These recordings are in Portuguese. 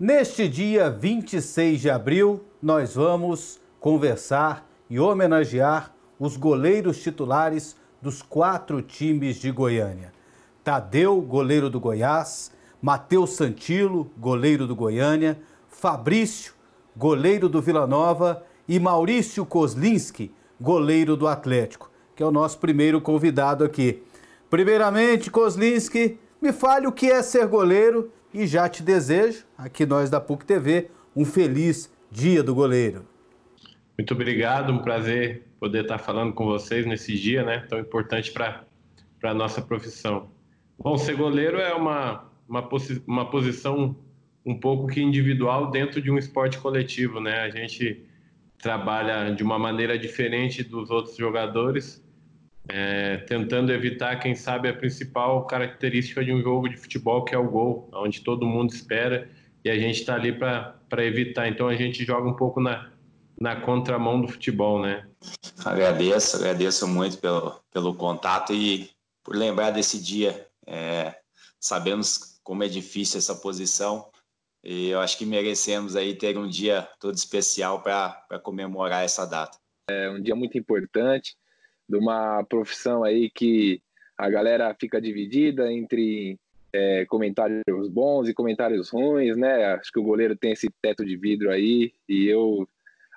Neste dia 26 de abril, nós vamos conversar e homenagear os goleiros titulares dos quatro times de Goiânia. Tadeu, goleiro do Goiás, Matheus Santilo, goleiro do Goiânia, Fabrício, goleiro do Vila Nova e Maurício Kozlinski, goleiro do Atlético, que é o nosso primeiro convidado aqui. Primeiramente, Kozlinski, me fale o que é ser goleiro e já te desejo, aqui nós da PUC TV, um feliz Dia do Goleiro. Muito obrigado, um prazer poder estar falando com vocês nesse dia, né, tão importante para a nossa profissão. Bom, ser goleiro é uma, uma, posi uma posição um pouco que individual dentro de um esporte coletivo, né? A gente trabalha de uma maneira diferente dos outros jogadores, é, tentando evitar, quem sabe, a principal característica de um jogo de futebol, que é o gol, onde todo mundo espera e a gente está ali para evitar. Então a gente joga um pouco na, na contramão do futebol, né? Agradeço, agradeço muito pelo, pelo contato e por lembrar desse dia. É, sabemos como é difícil essa posição e eu acho que merecemos aí ter um dia todo especial para comemorar essa data. É um dia muito importante de uma profissão aí que a galera fica dividida entre é, comentários bons e comentários ruins, né? Acho que o goleiro tem esse teto de vidro aí e eu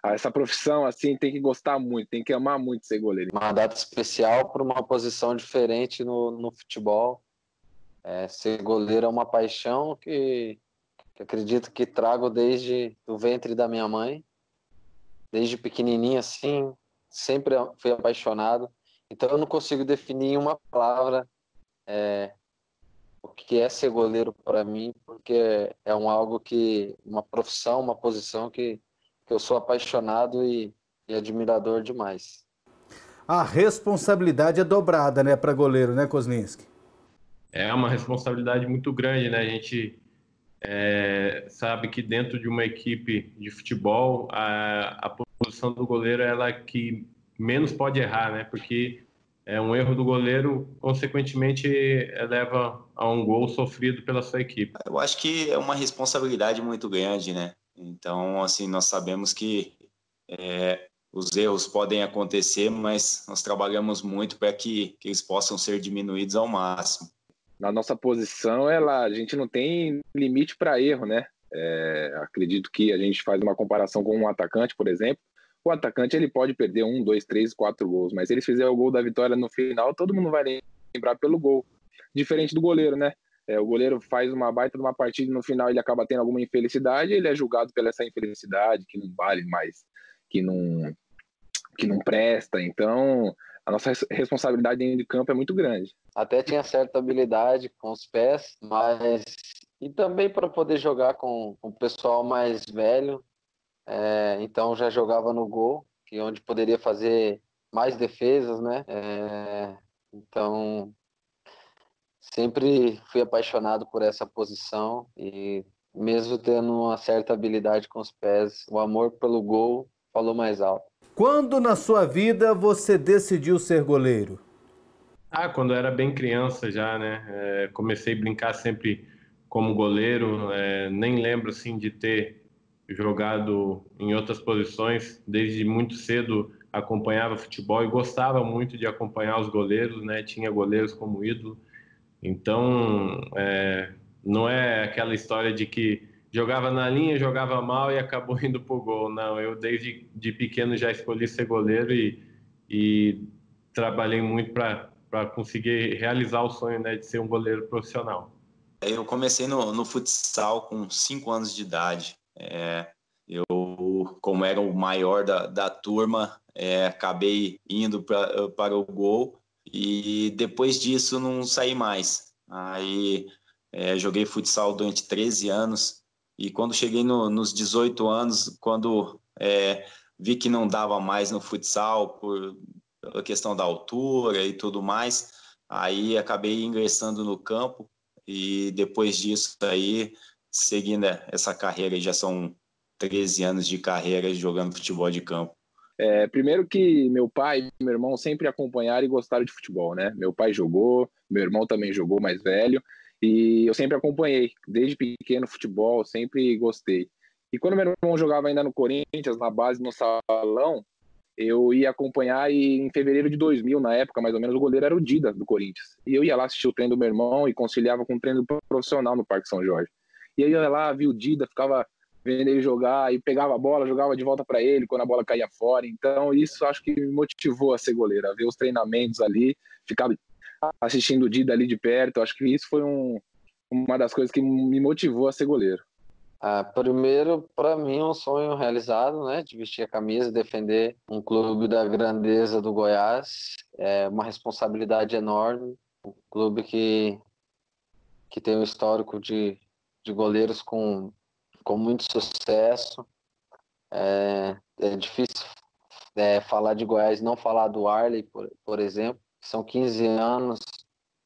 essa profissão assim tem que gostar muito, tem que amar muito ser goleiro. Uma data especial para uma posição diferente no, no futebol. É, ser goleiro é uma paixão que, que acredito que trago desde o ventre da minha mãe, desde pequenininho assim, sempre fui apaixonado. Então eu não consigo definir em uma palavra é, o que é ser goleiro para mim, porque é um algo que uma profissão, uma posição que, que eu sou apaixonado e, e admirador demais. A responsabilidade é dobrada, né, para goleiro, né, Kozlinski? É uma responsabilidade muito grande, né? A gente é, sabe que dentro de uma equipe de futebol a, a posição do goleiro é ela que menos pode errar, né? Porque é um erro do goleiro, consequentemente, leva a um gol sofrido pela sua equipe. Eu acho que é uma responsabilidade muito grande, né? Então, assim, nós sabemos que é, os erros podem acontecer, mas nós trabalhamos muito para que, que eles possam ser diminuídos ao máximo. Na nossa posição, ela, a gente não tem limite para erro, né? É, acredito que a gente faz uma comparação com um atacante, por exemplo o atacante ele pode perder um, dois, três, quatro gols, mas se ele fizer o gol da vitória no final, todo mundo vai lembrar pelo gol. Diferente do goleiro, né? É, o goleiro faz uma baita de uma partida no final ele acaba tendo alguma infelicidade, ele é julgado pela essa infelicidade, que não vale mais, que não, que não presta. Então, a nossa responsabilidade dentro de campo é muito grande. Até tinha certa habilidade com os pés, mas. E também para poder jogar com, com o pessoal mais velho, é, então já jogava no gol, que é onde poderia fazer mais defesas, né? É, então sempre fui apaixonado por essa posição e mesmo tendo uma certa habilidade com os pés, o amor pelo gol falou mais alto. Quando na sua vida você decidiu ser goleiro? Ah, quando eu era bem criança já, né? É, comecei a brincar sempre como goleiro. É, nem lembro assim de ter jogado em outras posições, desde muito cedo acompanhava futebol e gostava muito de acompanhar os goleiros, né? Tinha goleiros como ídolo. Então, é, não é aquela história de que jogava na linha, jogava mal e acabou indo pro gol. Não, eu desde de pequeno já escolhi ser goleiro e, e trabalhei muito para conseguir realizar o sonho né, de ser um goleiro profissional. Eu comecei no, no futsal com 5 anos de idade. É, eu, como era o maior da, da turma, é, acabei indo pra, para o gol e depois disso não saí mais. Aí é, joguei futsal durante 13 anos e quando cheguei no, nos 18 anos, quando é, vi que não dava mais no futsal por pela questão da altura e tudo mais, aí acabei ingressando no campo e depois disso aí seguindo essa carreira, já são 13 anos de carreira jogando futebol de campo. É, primeiro que meu pai e meu irmão sempre acompanharam e gostaram de futebol, né? Meu pai jogou, meu irmão também jogou mais velho, E eu sempre acompanhei, desde pequeno, futebol, sempre gostei. E quando meu irmão jogava ainda no Corinthians, na base, no salão, eu ia acompanhar e em fevereiro de 2000, na época, mais ou menos, o goleiro era o Dida, do Corinthians. E eu ia lá assistir o treino do meu irmão e conciliava com o treino profissional no Parque São Jorge. E aí eu ia lá, via o Dida, ficava vendo ele jogar e pegava a bola, jogava de volta para ele quando a bola caía fora. Então, isso acho que me motivou a ser goleiro, a ver os treinamentos ali, ficar assistindo o Dida ali de perto. Acho que isso foi um, uma das coisas que me motivou a ser goleiro. Ah, primeiro, para mim, é um sonho realizado, né? De vestir a camisa defender um clube da grandeza do Goiás. É uma responsabilidade enorme. Um clube que, que tem um histórico de, de goleiros com, com muito sucesso. É, é difícil é, falar de Goiás não falar do Arley, por, por exemplo. São 15 anos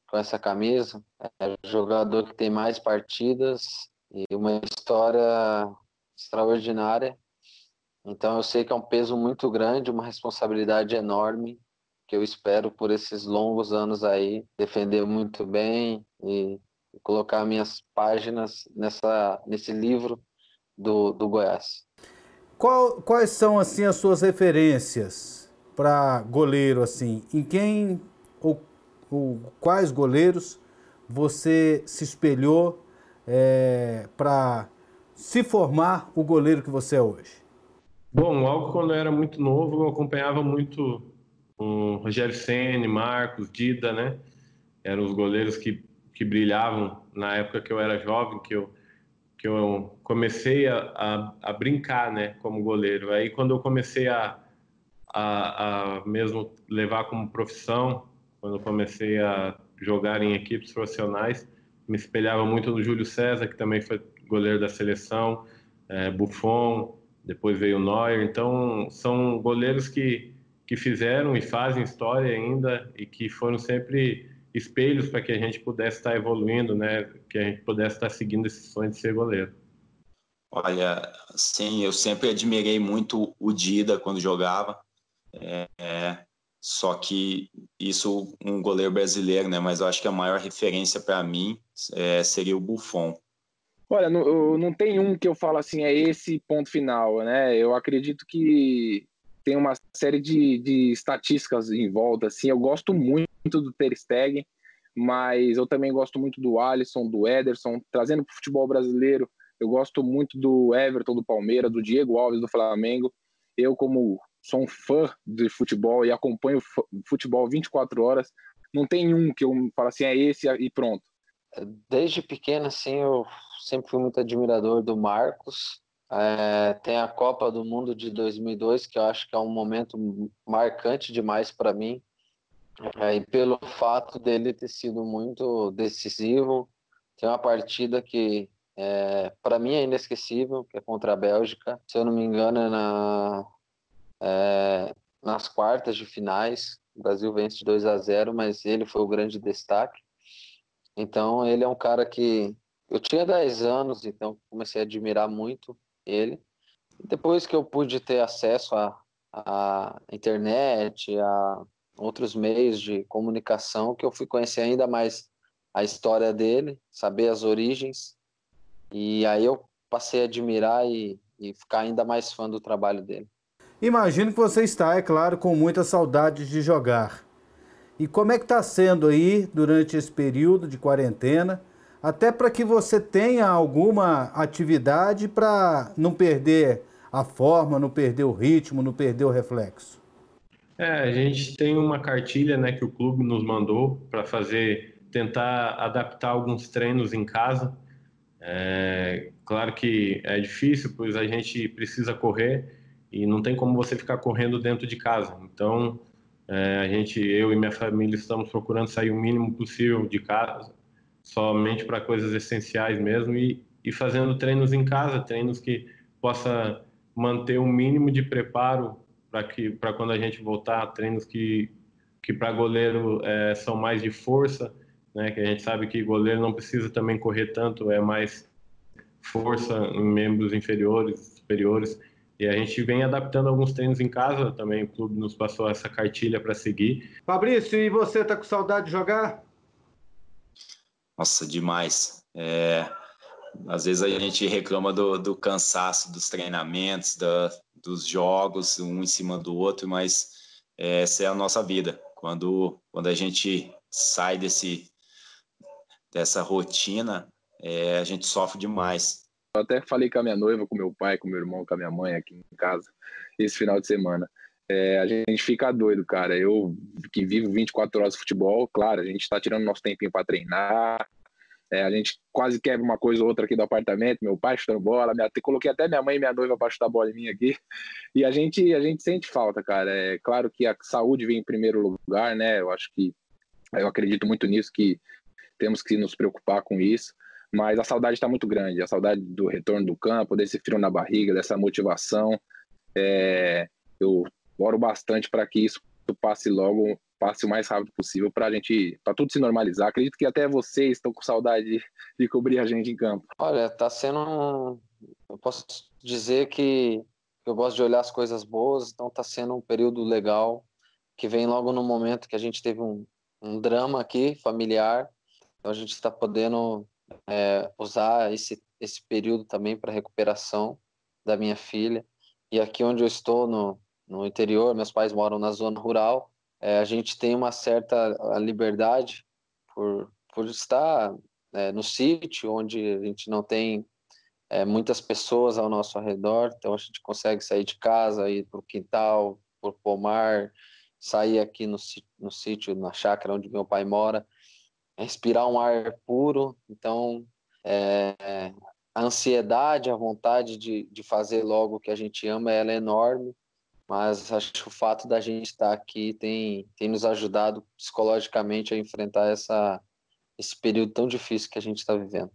com essa camisa. É jogador que tem mais partidas e uma história extraordinária. Então eu sei que é um peso muito grande, uma responsabilidade enorme que eu espero por esses longos anos aí defender muito bem e colocar minhas páginas nessa nesse livro do, do Goiás. Qual, quais são assim as suas referências para goleiro assim? Em quem ou, ou quais goleiros você se espelhou é, para se formar o goleiro que você é hoje? Bom, logo quando eu era muito novo, eu acompanhava muito o Rogério Ceni, Marcos, Dida, né? Eram os goleiros que, que brilhavam na época que eu era jovem, que eu, que eu comecei a, a, a brincar, né, como goleiro. Aí quando eu comecei a, a, a mesmo levar como profissão, quando eu comecei a jogar em equipes profissionais, me espelhava muito no Júlio César, que também foi goleiro da seleção, é, Buffon, depois veio o Neuer. Então, são goleiros que, que fizeram e fazem história ainda e que foram sempre espelhos para que a gente pudesse estar evoluindo, né? Que a gente pudesse estar seguindo esse sonho de ser goleiro. Olha, sim, eu sempre admirei muito o Dida quando jogava. É, é, só que isso um goleiro brasileiro, né? Mas eu acho que a maior referência para mim é, seria o Buffon. Olha, não, não tem um que eu falo assim, é esse ponto final, né? Eu acredito que tem uma série de, de estatísticas em volta, assim. Eu gosto muito do Ter Stegen, mas eu também gosto muito do Alisson, do Ederson, trazendo para o futebol brasileiro. Eu gosto muito do Everton, do Palmeiras, do Diego Alves, do Flamengo. Eu, como sou um fã de futebol e acompanho futebol 24 horas. Não tem um que eu falo assim, é esse e pronto. Desde pequeno, assim, eu sempre fui muito admirador do Marcos. É, tem a Copa do Mundo de 2002, que eu acho que é um momento marcante demais para mim. É, e pelo fato dele ter sido muito decisivo, tem uma partida que é, para mim é inesquecível, que é contra a Bélgica. Se eu não me engano, é na é, nas quartas de finais. O Brasil vence de 2 a 0, mas ele foi o grande destaque. Então, ele é um cara que eu tinha 10 anos, então comecei a admirar muito ele. E depois que eu pude ter acesso à, à internet, a outros meios de comunicação, que eu fui conhecer ainda mais a história dele, saber as origens. E aí eu passei a admirar e, e ficar ainda mais fã do trabalho dele. Imagino que você está, é claro, com muita saudade de jogar. E como é que está sendo aí durante esse período de quarentena, até para que você tenha alguma atividade para não perder a forma, não perder o ritmo, não perder o reflexo? É, a gente tem uma cartilha, né, que o clube nos mandou para fazer, tentar adaptar alguns treinos em casa. É, claro que é difícil, pois a gente precisa correr e não tem como você ficar correndo dentro de casa. Então, é, a gente, eu e minha família, estamos procurando sair o mínimo possível de casa, somente para coisas essenciais mesmo, e, e fazendo treinos em casa, treinos que possa manter um mínimo de preparo para que para quando a gente voltar, treinos que que para goleiro é, são mais de força, né? Que a gente sabe que goleiro não precisa também correr tanto, é mais força em membros inferiores, superiores. E a gente vem adaptando alguns treinos em casa também. O clube nos passou essa cartilha para seguir. Fabrício, e você tá com saudade de jogar? Nossa, demais. É, às vezes a gente reclama do, do cansaço dos treinamentos, da, dos jogos, um em cima do outro, mas é, essa é a nossa vida. Quando, quando a gente sai desse, dessa rotina, é, a gente sofre demais. Eu até falei com a minha noiva, com meu pai, com meu irmão, com a minha mãe aqui em casa, esse final de semana. É, a gente fica doido, cara. Eu que vivo 24 horas de futebol, claro, a gente está tirando nosso tempinho para treinar. É, a gente quase quebra uma coisa ou outra aqui do apartamento. Meu pai chutando bola, minha, coloquei até minha mãe e minha noiva para chutar bola em mim aqui. E a gente, a gente sente falta, cara. É claro que a saúde vem em primeiro lugar, né? Eu acho que eu acredito muito nisso que temos que nos preocupar com isso. Mas a saudade está muito grande, a saudade do retorno do campo, desse frio na barriga, dessa motivação. É, eu oro bastante para que isso passe logo, passe o mais rápido possível para a gente, para tudo se normalizar. Acredito que até vocês estão com saudade de, de cobrir a gente em campo. Olha, está sendo, eu posso dizer que eu gosto de olhar as coisas boas, então está sendo um período legal que vem logo no momento que a gente teve um, um drama aqui familiar, então a gente está podendo é, usar esse esse período também para recuperação da minha filha. E aqui onde eu estou no no interior, meus pais moram na zona rural, é, a gente tem uma certa liberdade por, por estar é, no sítio, onde a gente não tem é, muitas pessoas ao nosso redor, então a gente consegue sair de casa, ir para o quintal, por pomar, sair aqui no, no sítio, na chácara onde meu pai mora, respirar um ar puro, então é, a ansiedade, a vontade de, de fazer logo o que a gente ama, ela é enorme, mas acho que o fato da gente estar aqui tem, tem nos ajudado psicologicamente a enfrentar essa, esse período tão difícil que a gente está vivendo.